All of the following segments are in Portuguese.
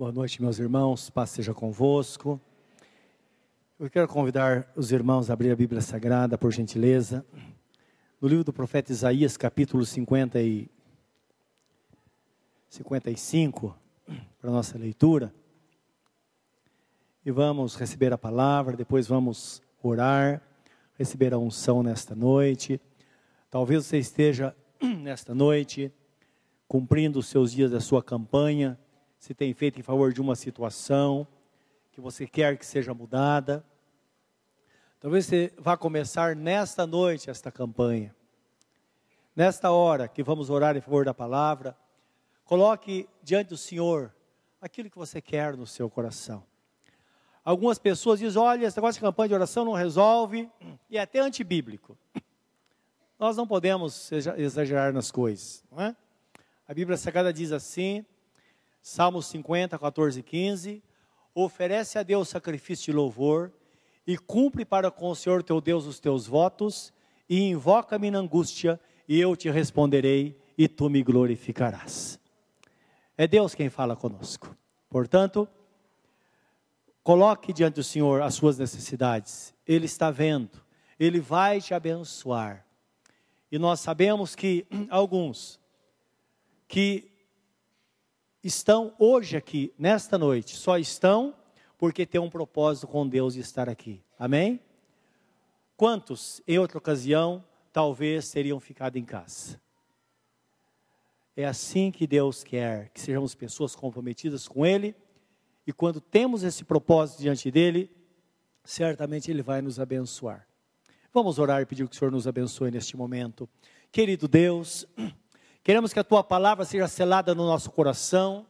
Boa noite, meus irmãos. Paz seja convosco. Eu quero convidar os irmãos a abrir a Bíblia Sagrada, por gentileza. No livro do profeta Isaías, capítulo 50 e 55, para nossa leitura. E vamos receber a palavra, depois vamos orar, receber a unção nesta noite. Talvez você esteja nesta noite cumprindo os seus dias da sua campanha se tem feito em favor de uma situação que você quer que seja mudada. Talvez você vá começar nesta noite esta campanha. Nesta hora que vamos orar em favor da palavra, coloque diante do Senhor aquilo que você quer no seu coração. Algumas pessoas dizem: olha, esse negócio de campanha de oração não resolve, e é até antibíblico. Nós não podemos exagerar nas coisas, não é? A Bíblia Sagrada diz assim: Salmos 50, 14 e 15. Oferece a Deus sacrifício de louvor e cumpre para com o Senhor teu Deus os teus votos e invoca-me na angústia e eu te responderei e tu me glorificarás. É Deus quem fala conosco. Portanto, coloque diante do Senhor as suas necessidades. Ele está vendo, ele vai te abençoar. E nós sabemos que alguns que estão hoje aqui, nesta noite, só estão porque tem um propósito com Deus de estar aqui. Amém? Quantos, em outra ocasião, talvez teriam ficado em casa? É assim que Deus quer que sejamos pessoas comprometidas com Ele, e quando temos esse propósito diante dEle, certamente Ele vai nos abençoar. Vamos orar e pedir que o Senhor nos abençoe neste momento. Querido Deus, Queremos que a tua palavra seja selada no nosso coração,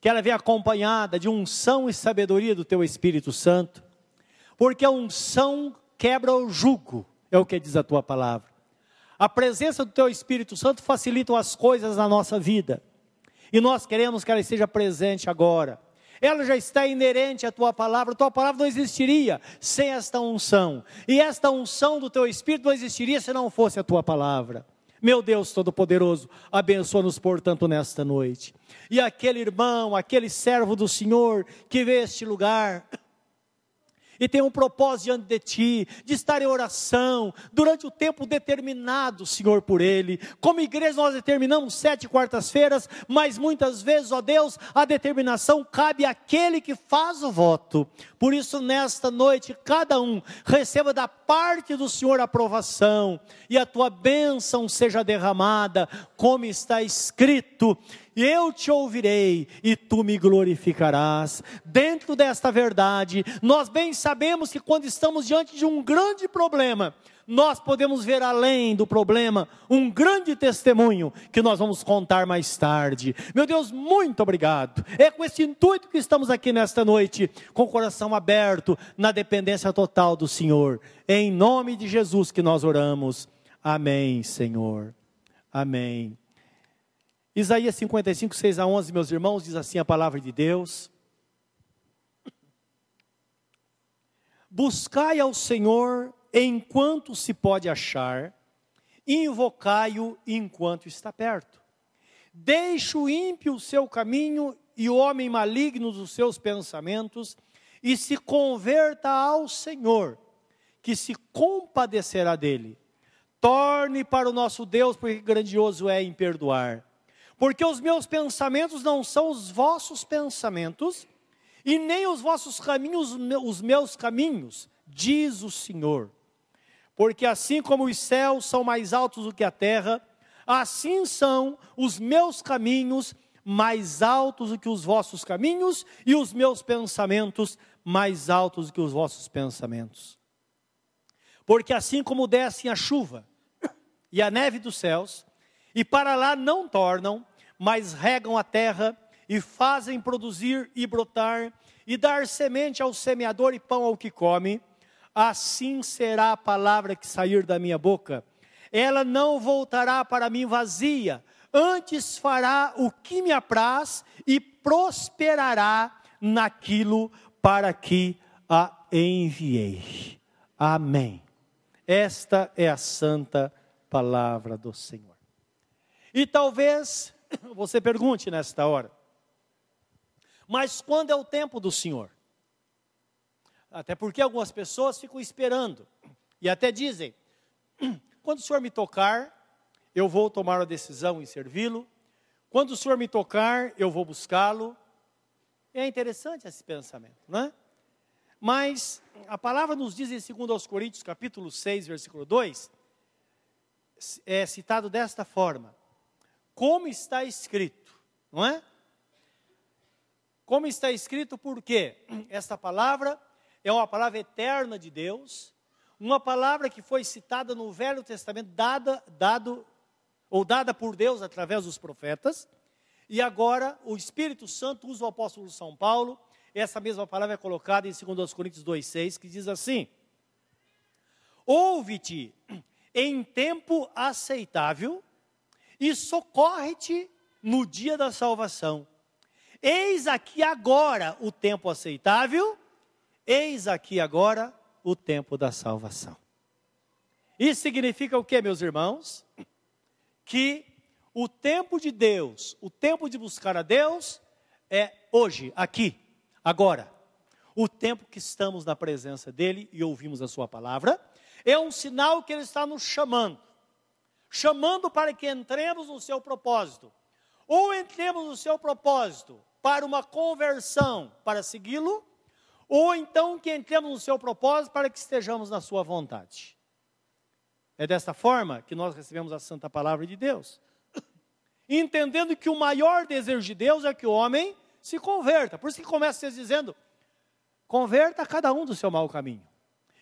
que ela venha acompanhada de unção e sabedoria do teu Espírito Santo, porque a unção quebra o jugo, é o que diz a tua palavra. A presença do teu Espírito Santo facilita as coisas na nossa vida, e nós queremos que ela esteja presente agora. Ela já está inerente à tua palavra, a tua palavra não existiria sem esta unção, e esta unção do teu Espírito não existiria se não fosse a tua palavra. Meu Deus Todo-Poderoso, abençoa-nos, portanto, nesta noite. E aquele irmão, aquele servo do Senhor que vê este lugar, e tem um propósito diante de ti, de estar em oração, durante o tempo determinado, Senhor, por Ele. Como igreja, nós determinamos sete quartas-feiras, mas muitas vezes, ó Deus, a determinação cabe àquele que faz o voto. Por isso, nesta noite, cada um receba da parte do Senhor a aprovação, e a tua bênção seja derramada, como está escrito eu te ouvirei e tu me glorificarás. Dentro desta verdade, nós bem sabemos que quando estamos diante de um grande problema, nós podemos ver além do problema um grande testemunho que nós vamos contar mais tarde. Meu Deus, muito obrigado. É com esse intuito que estamos aqui nesta noite, com o coração aberto, na dependência total do Senhor. Em nome de Jesus que nós oramos. Amém, Senhor. Amém. Isaías 55, 6 a 11, meus irmãos, diz assim a palavra de Deus: Buscai ao Senhor enquanto se pode achar, invocai-o enquanto está perto. Deixe o ímpio o seu caminho e o homem maligno os seus pensamentos, e se converta ao Senhor, que se compadecerá dele. Torne para o nosso Deus, porque grandioso é em perdoar porque os meus pensamentos não são os vossos pensamentos, e nem os vossos caminhos os meus caminhos, diz o Senhor. Porque assim como os céus são mais altos do que a terra, assim são os meus caminhos mais altos do que os vossos caminhos, e os meus pensamentos mais altos do que os vossos pensamentos. Porque assim como descem a chuva e a neve dos céus, e para lá não tornam, mas regam a terra e fazem produzir e brotar, e dar semente ao semeador e pão ao que come, assim será a palavra que sair da minha boca. Ela não voltará para mim vazia, antes fará o que me apraz e prosperará naquilo para que a enviei. Amém. Esta é a santa palavra do Senhor. E talvez você pergunte nesta hora. mas quando é o tempo do Senhor. Até porque algumas pessoas ficam esperando e até dizem: quando o Senhor me tocar, eu vou tomar a decisão em servi-lo. Quando o Senhor me tocar, eu vou buscá-lo. É interessante esse pensamento, não é? Mas a palavra nos diz em 2 Coríntios, capítulo 6, versículo 2, é citado desta forma: Como está escrito, não é? Como está escrito, porque esta palavra é uma palavra eterna de Deus, uma palavra que foi citada no Velho Testamento, dada, dado, ou dada por Deus através dos profetas, e agora o Espírito Santo usa o apóstolo São Paulo, essa mesma palavra é colocada em 2 Coríntios 2,6, que diz assim: Ouve-te em tempo aceitável e socorre-te no dia da salvação. Eis aqui agora o tempo aceitável Eis aqui agora o tempo da salvação. Isso significa o que, meus irmãos? Que o tempo de Deus, o tempo de buscar a Deus, é hoje, aqui, agora. O tempo que estamos na presença dEle e ouvimos a Sua palavra, é um sinal que Ele está nos chamando chamando para que entremos no seu propósito. Ou entremos no seu propósito para uma conversão, para segui-lo, ou então que entremos no seu propósito para que estejamos na sua vontade. É desta forma que nós recebemos a santa palavra de Deus. Entendendo que o maior desejo de Deus é que o homem se converta. Por isso que começa dizendo: converta cada um do seu mau caminho.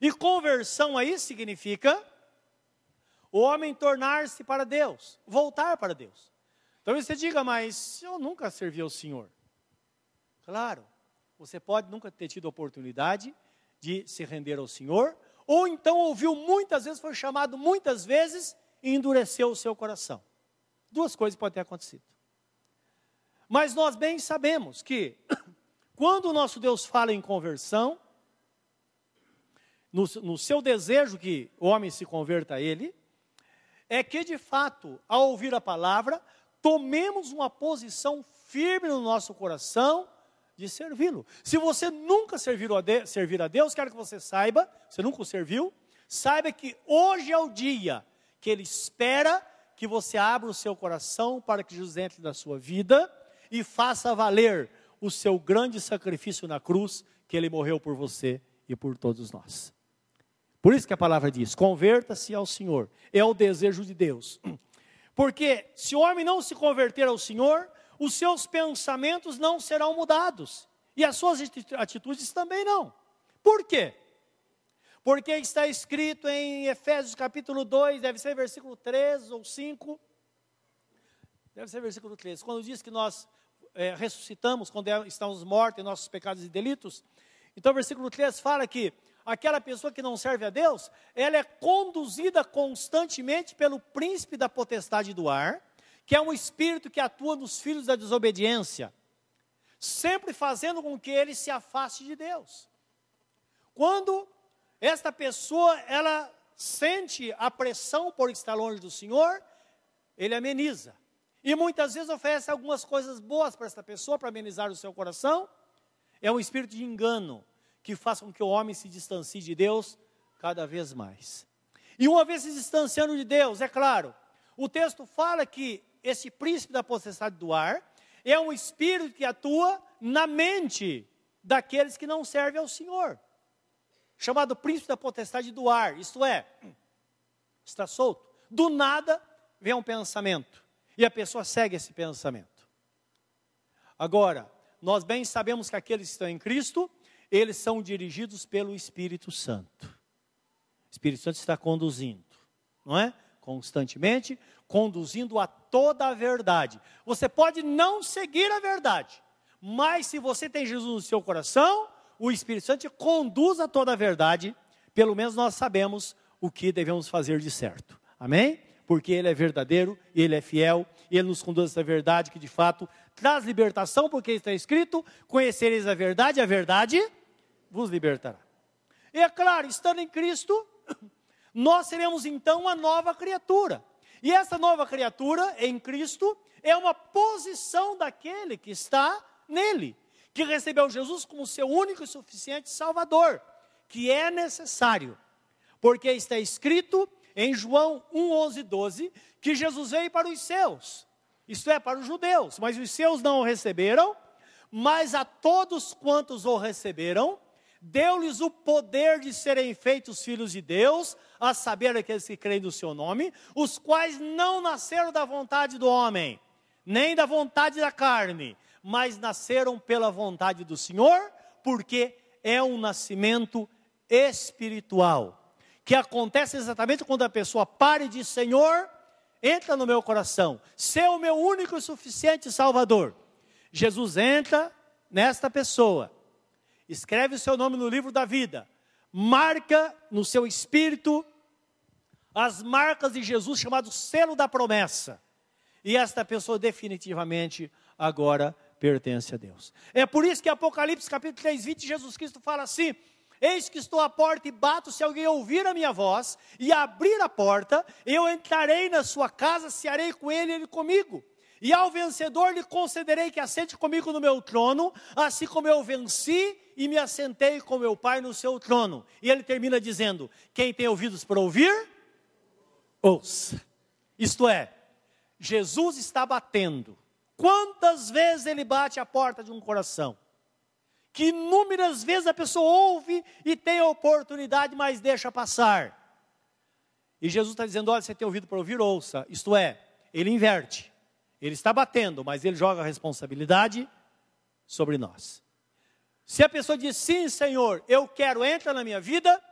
E conversão aí significa o homem tornar-se para Deus, voltar para Deus. Talvez você diga, mas eu nunca servi ao Senhor. Claro, você pode nunca ter tido a oportunidade de se render ao Senhor, ou então ouviu muitas vezes, foi chamado muitas vezes e endureceu o seu coração. Duas coisas podem ter acontecido. Mas nós bem sabemos que, quando o nosso Deus fala em conversão, no, no, seu desejo que o homem se converta a Ele, é que de fato, ao ouvir a palavra, tomemos uma posição firme no nosso coração de servi-lo. Se você nunca servir a, Deus, servir a Deus, quero que você saiba, você nunca o serviu, saiba que hoje é o dia que Ele espera que você abra o seu coração para que Jesus entre na sua vida e faça valer o seu grande sacrifício na cruz, que Ele morreu por você e por todos nós. Por isso que a palavra diz: converta-se ao Senhor, é o desejo de Deus. Porque se o homem não se converter ao Senhor, os seus pensamentos não serão mudados e as suas atitudes também não. Por quê? Porque está escrito em Efésios capítulo 2, deve ser versículo 3 ou 5. Deve ser versículo 3, quando diz que nós é, ressuscitamos quando é, estamos mortos em nossos pecados e delitos. Então, versículo 3 fala que aquela pessoa que não serve a Deus, ela é conduzida constantemente pelo príncipe da potestade do ar, que é um espírito que atua nos filhos da desobediência, sempre fazendo com que ele se afaste de Deus. Quando esta pessoa ela sente a pressão por estar longe do Senhor, ele ameniza. E muitas vezes oferece algumas coisas boas para esta pessoa para amenizar o seu coração. É um espírito de engano que faz com que o homem se distancie de Deus cada vez mais. E uma vez se distanciando de Deus, é claro, o texto fala que esse príncipe da potestade do ar é um espírito que atua na mente daqueles que não servem ao Senhor. Chamado príncipe da potestade do ar, isto é, está solto. Do nada vem um pensamento e a pessoa segue esse pensamento. Agora, nós bem sabemos que aqueles que estão em Cristo, eles são dirigidos pelo Espírito Santo. O Espírito Santo está conduzindo, não é? Constantemente, conduzindo a toda a verdade. Você pode não seguir a verdade, mas se você tem Jesus no seu coração, o Espírito Santo conduz a toda a verdade. Pelo menos nós sabemos o que devemos fazer de certo. Amém? Porque Ele é verdadeiro, Ele é fiel, Ele nos conduz a essa verdade que de fato traz libertação, porque está escrito: conhecereis a verdade, a verdade vos libertará. E é claro, estando em Cristo, nós seremos então uma nova criatura. E essa nova criatura em Cristo é uma posição daquele que está nele, que recebeu Jesus como seu único e suficiente Salvador, que é necessário, porque está escrito em João 1, 11, 12, que Jesus veio para os seus, isto é, para os judeus, mas os seus não o receberam, mas a todos quantos o receberam, deu-lhes o poder de serem feitos filhos de Deus, a saber aqueles que creem no seu nome, os quais não nasceram da vontade do homem, nem da vontade da carne, mas nasceram pela vontade do Senhor, porque é um nascimento espiritual, que acontece exatamente quando a pessoa para e diz: Senhor, entra no meu coração, ser o meu único e suficiente Salvador. Jesus entra nesta pessoa, escreve o seu nome no livro da vida, marca no seu espírito as marcas de Jesus, chamado selo da promessa. E esta pessoa definitivamente agora pertence a Deus. É por isso que Apocalipse capítulo 3, 20, Jesus Cristo fala assim: Eis que estou à porta e bato, se alguém ouvir a minha voz e abrir a porta, eu entrarei na sua casa, cearei com ele e ele comigo. E ao vencedor lhe concederei que assente comigo no meu trono, assim como eu venci e me assentei com meu Pai no seu trono. E ele termina dizendo: Quem tem ouvidos para ouvir, ouça. Isto é, Jesus está batendo. Quantas vezes ele bate a porta de um coração? Que inúmeras vezes a pessoa ouve e tem a oportunidade, mas deixa passar. E Jesus está dizendo: olha, você tem ouvido para ouvir, ouça. Isto é, ele inverte. Ele está batendo, mas ele joga a responsabilidade sobre nós. Se a pessoa diz sim, Senhor, eu quero, entra na minha vida,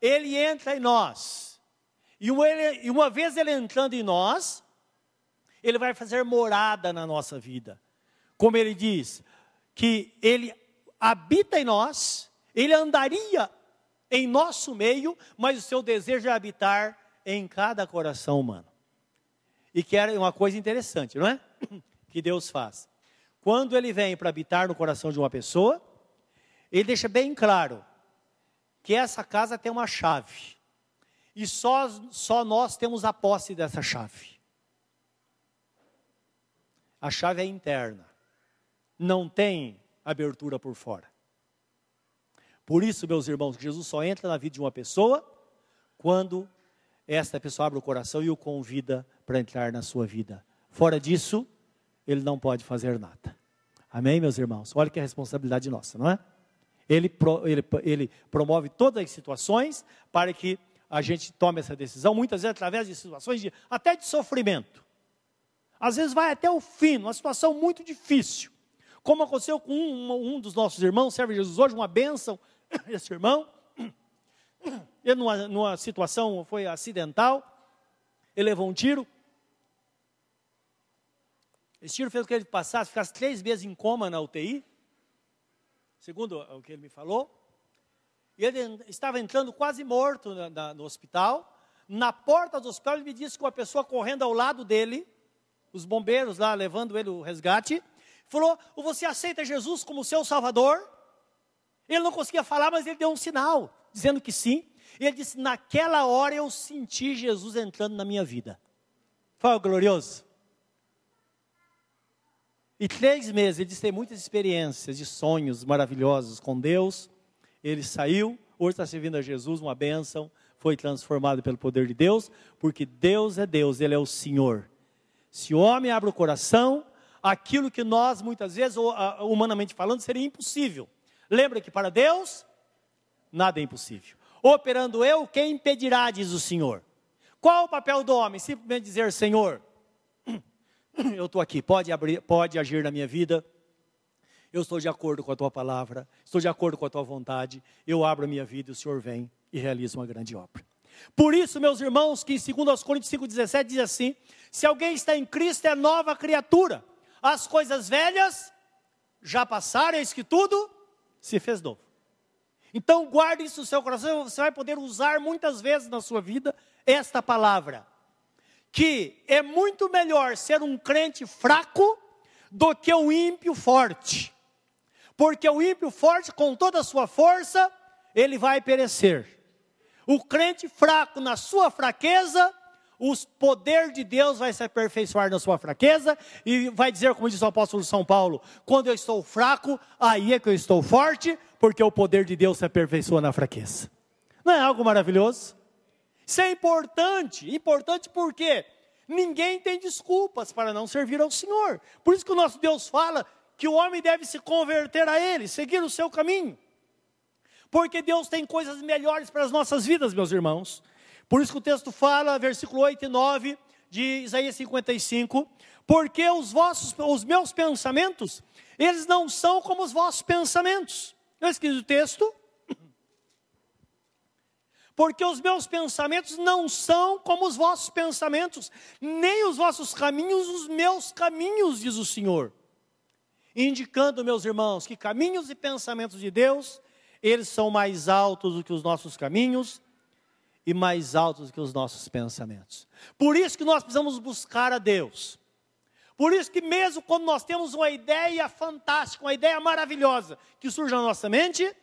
ele entra em nós. E uma, e uma vez ele entrando em nós, ele vai fazer morada na nossa vida. Como ele diz, que ele habita em nós, ele andaria em nosso meio, mas o seu desejo é habitar em cada coração humano e que era uma coisa interessante, não é? Que Deus faz. Quando ele vem para habitar no coração de uma pessoa, ele deixa bem claro que essa casa tem uma chave. E só, só nós temos a posse dessa chave. A chave é interna. Não tem abertura por fora. Por isso, meus irmãos, Jesus só entra na vida de uma pessoa quando esta pessoa abre o coração e o convida para entrar na sua vida. Fora disso, ele não pode fazer nada. Amém, meus irmãos? Olha que é responsabilidade nossa, não é? Ele, pro, ele, ele promove todas as situações para que a gente tome essa decisão, muitas vezes através de situações de, até de sofrimento. Às vezes vai até o fim, uma situação muito difícil. Como aconteceu com um, um dos nossos irmãos, serve Jesus hoje, uma bênção, esse irmão. Ele, numa, numa situação, foi acidental, ele levou um tiro, esse tiro fez com que ele passasse, ficasse três meses em coma na UTI, segundo o que ele me falou. E ele estava entrando quase morto na, na, no hospital. Na porta do hospital, ele me disse que uma pessoa correndo ao lado dele, os bombeiros lá levando ele o resgate, falou: Você aceita Jesus como seu Salvador? Ele não conseguia falar, mas ele deu um sinal, dizendo que sim. E ele disse: Naquela hora eu senti Jesus entrando na minha vida. Foi glorioso. E três meses, ele disse tem muitas experiências de sonhos maravilhosos com Deus. Ele saiu, hoje está servindo a Jesus, uma bênção, foi transformado pelo poder de Deus, porque Deus é Deus, Ele é o Senhor. Se o homem abre o coração, aquilo que nós, muitas vezes, humanamente falando, seria impossível. Lembra que para Deus, nada é impossível. Operando eu, quem impedirá, diz o Senhor. Qual o papel do homem? Simplesmente dizer, Senhor, eu estou aqui, pode, abrir, pode agir na minha vida. Eu estou de acordo com a tua palavra, estou de acordo com a tua vontade. Eu abro a minha vida e o Senhor vem e realiza uma grande obra. Por isso, meus irmãos, que em 2 Coríntios 5,17 diz assim: se alguém está em Cristo, é nova criatura. As coisas velhas já passaram, eis que tudo se fez novo. Então, guarde isso no seu coração, você vai poder usar muitas vezes na sua vida esta palavra que é muito melhor ser um crente fraco do que o ímpio forte. Porque o ímpio forte, com toda a sua força, ele vai perecer. O crente fraco, na sua fraqueza, o poder de Deus vai se aperfeiçoar na sua fraqueza e vai dizer, como diz o apóstolo São Paulo: quando eu estou fraco, aí é que eu estou forte, porque o poder de Deus se aperfeiçoa na fraqueza. Não é algo maravilhoso? Isso é importante. Importante porque ninguém tem desculpas para não servir ao Senhor. Por isso que o nosso Deus fala que o homem deve se converter a Ele, seguir o seu caminho. Porque Deus tem coisas melhores para as nossas vidas, meus irmãos. Por isso que o texto fala, versículo 8 e 9 de Isaías 55, porque os vossos, os meus pensamentos, eles não são como os vossos pensamentos. Não é escrito o texto? Porque os meus pensamentos não são como os vossos pensamentos, nem os vossos caminhos os meus caminhos, diz o Senhor. Indicando, meus irmãos, que caminhos e pensamentos de Deus, eles são mais altos do que os nossos caminhos e mais altos que os nossos pensamentos. Por isso que nós precisamos buscar a Deus. Por isso que mesmo quando nós temos uma ideia fantástica, uma ideia maravilhosa que surge na nossa mente,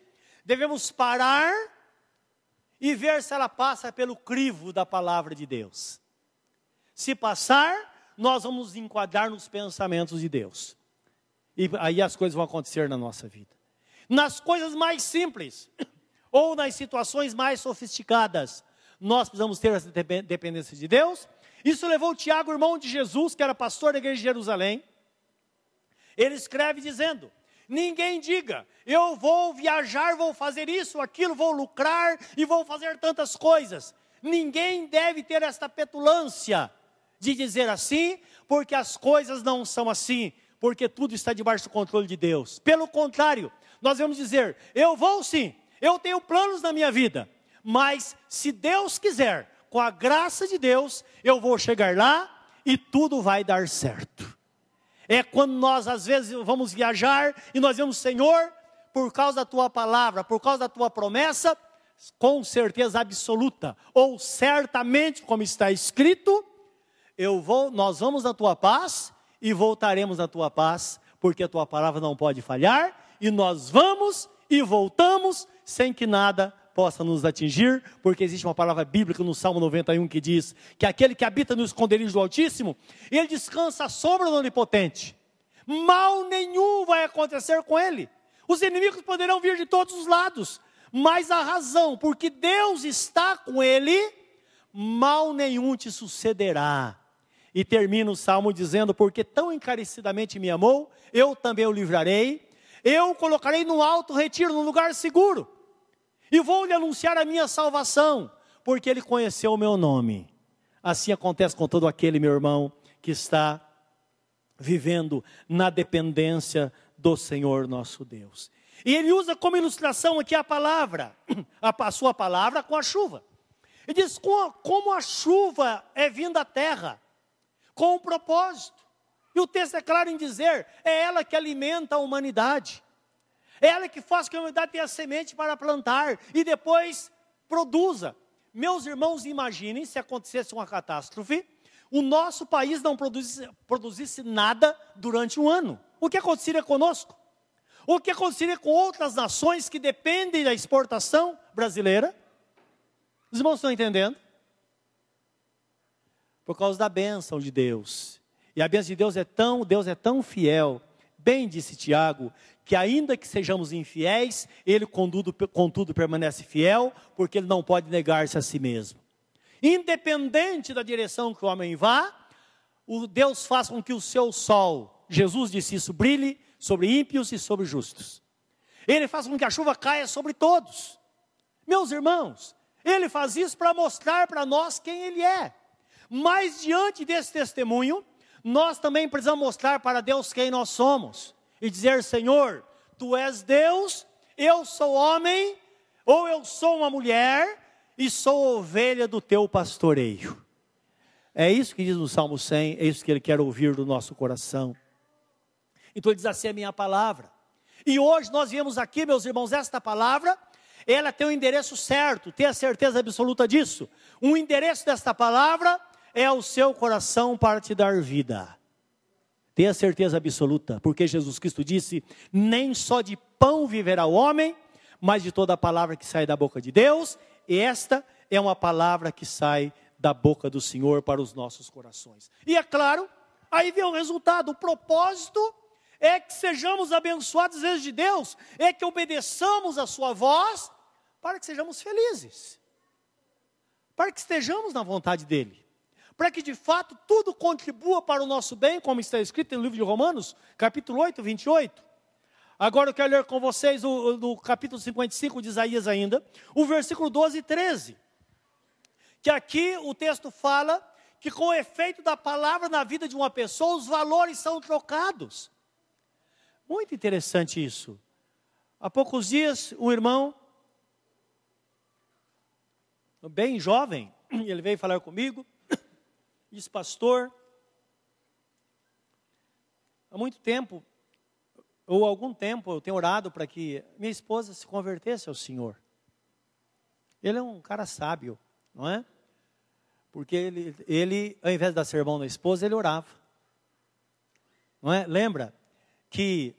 devemos parar e ver se ela passa pelo crivo da palavra de Deus. Se passar, nós vamos enquadrar nos pensamentos de Deus. E aí as coisas vão acontecer na nossa vida. Nas coisas mais simples, ou nas situações mais sofisticadas, nós precisamos ter essa dependência de Deus. Isso levou Tiago, irmão de Jesus, que era pastor da igreja de Jerusalém. Ele escreve dizendo: Ninguém diga, eu vou viajar, vou fazer isso, aquilo, vou lucrar e vou fazer tantas coisas. Ninguém deve ter esta petulância de dizer assim, porque as coisas não são assim, porque tudo está debaixo do controle de Deus. Pelo contrário, nós vamos dizer: eu vou sim, eu tenho planos na minha vida, mas se Deus quiser, com a graça de Deus, eu vou chegar lá e tudo vai dar certo. É quando nós às vezes vamos viajar e nós vemos, Senhor, por causa da tua palavra, por causa da tua promessa, com certeza absoluta, ou certamente, como está escrito, eu vou, nós vamos na tua paz e voltaremos na tua paz, porque a tua palavra não pode falhar, e nós vamos e voltamos sem que nada possa nos atingir, porque existe uma palavra bíblica no Salmo 91 que diz que aquele que habita no esconderijo do Altíssimo, ele descansa à sombra do Onipotente. Mal nenhum vai acontecer com ele. Os inimigos poderão vir de todos os lados, mas a razão, porque Deus está com ele, mal nenhum te sucederá. E termina o salmo dizendo: Porque tão encarecidamente me amou, eu também o livrarei, eu o colocarei no alto retiro, num lugar seguro e vou lhe anunciar a minha salvação, porque ele conheceu o meu nome. Assim acontece com todo aquele, meu irmão, que está vivendo na dependência do Senhor nosso Deus. E ele usa como ilustração aqui a palavra, a sua palavra com a chuva. Ele diz como a chuva é vinda à terra, com um propósito. E o texto é claro em dizer: é ela que alimenta a humanidade. É ela que faz que a humanidade tenha semente para plantar e depois produza. Meus irmãos, imaginem se acontecesse uma catástrofe, o nosso país não produzisse, produzisse nada durante um ano. O que aconteceria conosco? O que aconteceria com outras nações que dependem da exportação brasileira? Os irmãos estão entendendo? Por causa da bênção de Deus. E a bênção de Deus é tão, Deus é tão fiel, bem disse Tiago, que ainda que sejamos infiéis, ele contudo, contudo permanece fiel, porque ele não pode negar-se a si mesmo. Independente da direção que o homem vá, o Deus faz com que o seu sol, Jesus disse isso, brilhe sobre ímpios e sobre justos. Ele faz com que a chuva caia sobre todos. Meus irmãos, ele faz isso para mostrar para nós quem ele é. Mas diante desse testemunho, nós também precisamos mostrar para Deus quem nós somos e dizer: Senhor, tu és Deus, eu sou homem, ou eu sou uma mulher e sou ovelha do teu pastoreio. É isso que diz no Salmo 100, é isso que ele quer ouvir do nosso coração. Então ele diz assim: a minha palavra. E hoje nós viemos aqui, meus irmãos, esta palavra, ela tem o um endereço certo, tenha certeza absoluta disso. O endereço desta palavra é o seu coração para te dar vida. Tenha certeza absoluta, porque Jesus Cristo disse: nem só de pão viverá o homem, mas de toda a palavra que sai da boca de Deus, e esta é uma palavra que sai da boca do Senhor para os nossos corações. E é claro, aí vem o resultado, o propósito é que sejamos abençoados vezes de Deus, é que obedeçamos a sua voz para que sejamos felizes. Para que estejamos na vontade dele. Para que de fato tudo contribua para o nosso bem, como está escrito no livro de Romanos, capítulo 8, 28. Agora eu quero ler com vocês o, no capítulo 55 de Isaías ainda, o versículo 12 e 13. Que aqui o texto fala que com o efeito da palavra na vida de uma pessoa, os valores são trocados. Muito interessante isso. Há poucos dias, um irmão, bem jovem, ele veio falar comigo, disse, pastor, há muito tempo, ou algum tempo, eu tenho orado para que minha esposa se convertesse ao Senhor. Ele é um cara sábio não é? Porque ele, ele ao invés de dar sermão na esposa, ele orava. Não é? Lembra que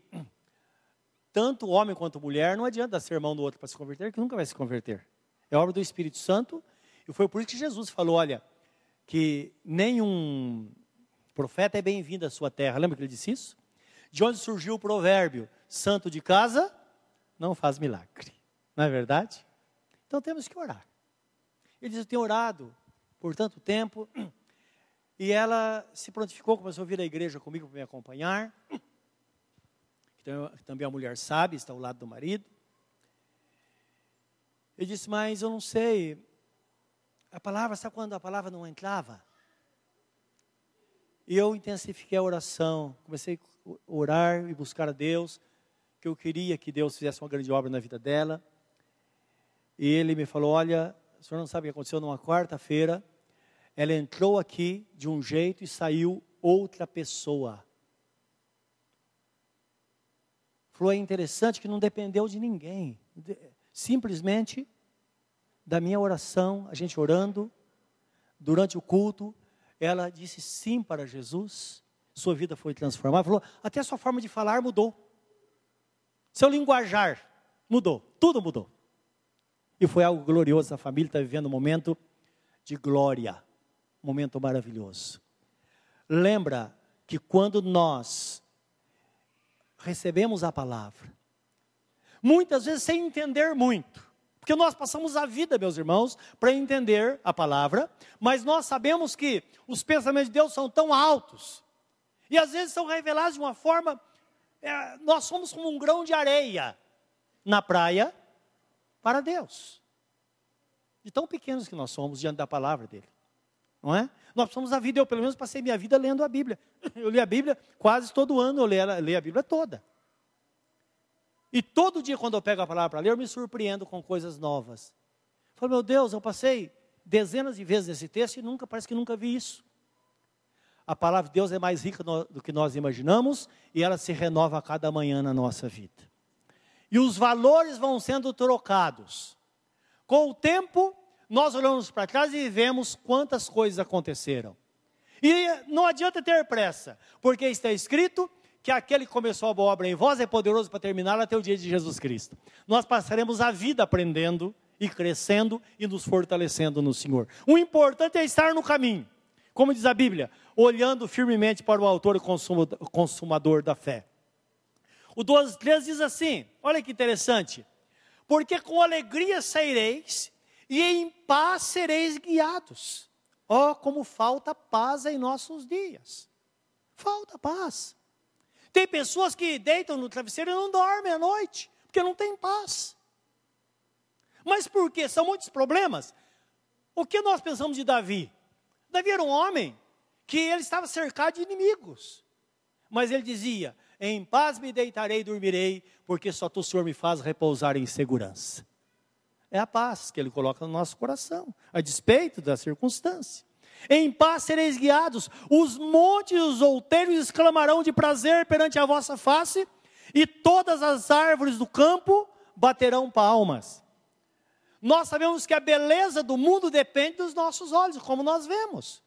tanto homem quanto mulher não adianta dar sermão no outro para se converter, que nunca vai se converter. É obra do Espírito Santo, e foi por isso que Jesus falou: olha, que nenhum profeta é bem-vindo à sua terra. Lembra que ele disse isso? De onde surgiu o provérbio: santo de casa não faz milagre. Não é verdade? Então temos que orar. Ele diz: Eu tenho orado por tanto tempo. E ela se prontificou, começou a vir à igreja comigo para me acompanhar. Então, também a mulher sabe, está ao lado do marido. Ele disse: Mas eu não sei. A palavra, sabe quando a palavra não entrava? E eu intensifiquei a oração. Comecei a orar e buscar a Deus. Que eu queria que Deus fizesse uma grande obra na vida dela. E ele me falou: Olha, o senhor não sabe o que aconteceu numa quarta-feira. Ela entrou aqui de um jeito e saiu outra pessoa. Falou, é interessante que não dependeu de ninguém. Simplesmente da minha oração, a gente orando, durante o culto, ela disse sim para Jesus, sua vida foi transformada. Falou, até a sua forma de falar mudou. Seu linguajar mudou, tudo mudou. E foi algo glorioso. A família está vivendo um momento de glória, um momento maravilhoso. Lembra que quando nós recebemos a palavra, muitas vezes sem entender muito, porque nós passamos a vida, meus irmãos, para entender a palavra, mas nós sabemos que os pensamentos de Deus são tão altos, e às vezes são revelados de uma forma. É, nós somos como um grão de areia na praia, para Deus. De tão pequenos que nós somos diante da palavra dele. Não é? Nós precisamos a vida, eu pelo menos passei minha vida lendo a Bíblia. Eu li a Bíblia quase todo ano, eu leio a Bíblia toda. E todo dia, quando eu pego a palavra para ler, eu me surpreendo com coisas novas. Falo, meu Deus, eu passei dezenas de vezes esse texto e nunca, parece que nunca vi isso. A palavra de Deus é mais rica do que nós imaginamos e ela se renova a cada manhã na nossa vida e os valores vão sendo trocados. Com o tempo, nós olhamos para trás e vemos quantas coisas aconteceram. E não adianta ter pressa, porque está escrito que aquele que começou a boa obra em vós é poderoso para terminar até o dia de Jesus Cristo. Nós passaremos a vida aprendendo e crescendo e nos fortalecendo no Senhor. O importante é estar no caminho, como diz a Bíblia, olhando firmemente para o autor e consumador da fé. O 12, 13 diz assim: olha que interessante. Porque com alegria saireis e em paz sereis guiados. Oh, como falta paz em nossos dias. Falta paz. Tem pessoas que deitam no travesseiro e não dormem à noite, porque não tem paz. Mas por quê? São muitos problemas. O que nós pensamos de Davi? Davi era um homem que ele estava cercado de inimigos. Mas ele dizia: em paz me deitarei e dormirei, porque só tu, Senhor, me faz repousar em segurança. É a paz que Ele coloca no nosso coração, a despeito da circunstância. Em paz sereis guiados, os montes e os outeiros exclamarão de prazer perante a vossa face, e todas as árvores do campo baterão palmas. Nós sabemos que a beleza do mundo depende dos nossos olhos, como nós vemos.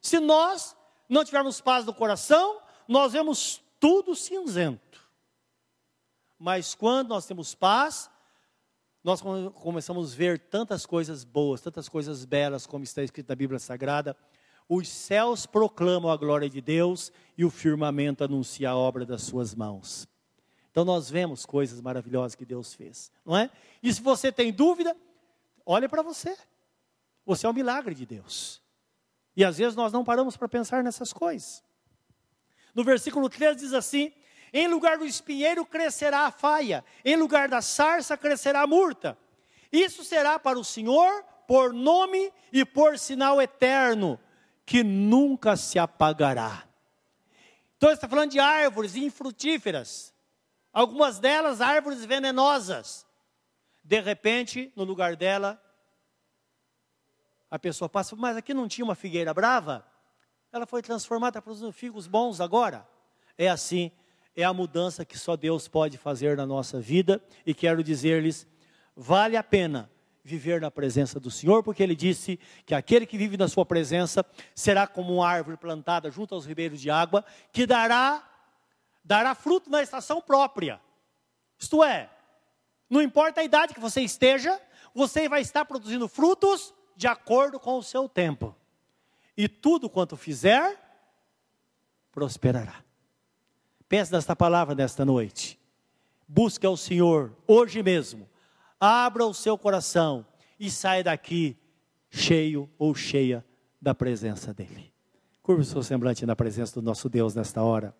Se nós não tivermos paz no coração, nós vemos tudo cinzento. Mas quando nós temos paz, nós começamos a ver tantas coisas boas, tantas coisas belas, como está escrito na Bíblia Sagrada. Os céus proclamam a glória de Deus e o firmamento anuncia a obra das suas mãos. Então nós vemos coisas maravilhosas que Deus fez, não é? E se você tem dúvida, olhe para você. Você é um milagre de Deus. E às vezes nós não paramos para pensar nessas coisas. No versículo 3 diz assim: Em lugar do espinheiro crescerá a faia, em lugar da sarça crescerá a murta. Isso será para o Senhor por nome e por sinal eterno, que nunca se apagará. Então, está falando de árvores infrutíferas, algumas delas árvores venenosas. De repente, no lugar dela, a pessoa passa, mas aqui não tinha uma figueira brava? Ela foi transformada para os figos bons agora. É assim, é a mudança que só Deus pode fazer na nossa vida. E quero dizer-lhes: vale a pena viver na presença do Senhor, porque Ele disse que aquele que vive na Sua presença será como uma árvore plantada junto aos ribeiros de água, que dará, dará fruto na estação própria. Isto é, não importa a idade que você esteja, você vai estar produzindo frutos de acordo com o seu tempo e tudo quanto fizer, prosperará. Pense nesta palavra nesta noite. Busque ao Senhor hoje mesmo. Abra o seu coração e saia daqui cheio ou cheia da presença dEle. Curva o seu semblante na presença do nosso Deus nesta hora.